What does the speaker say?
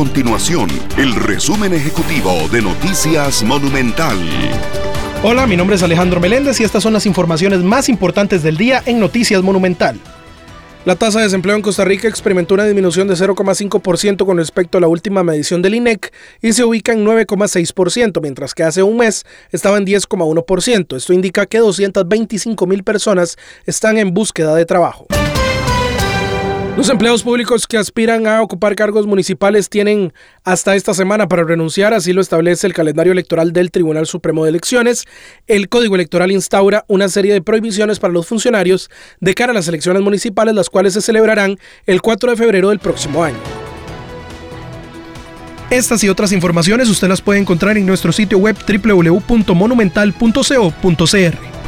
continuación el resumen ejecutivo de Noticias Monumental. Hola, mi nombre es Alejandro Meléndez y estas son las informaciones más importantes del día en Noticias Monumental. La tasa de desempleo en Costa Rica experimentó una disminución de 0,5% con respecto a la última medición del INEC y se ubica en 9,6%, mientras que hace un mes estaba en 10,1%. Esto indica que 225 mil personas están en búsqueda de trabajo. Los empleados públicos que aspiran a ocupar cargos municipales tienen hasta esta semana para renunciar, así lo establece el calendario electoral del Tribunal Supremo de Elecciones. El Código Electoral instaura una serie de prohibiciones para los funcionarios de cara a las elecciones municipales, las cuales se celebrarán el 4 de febrero del próximo año. Estas y otras informaciones usted las puede encontrar en nuestro sitio web www.monumental.co.cr.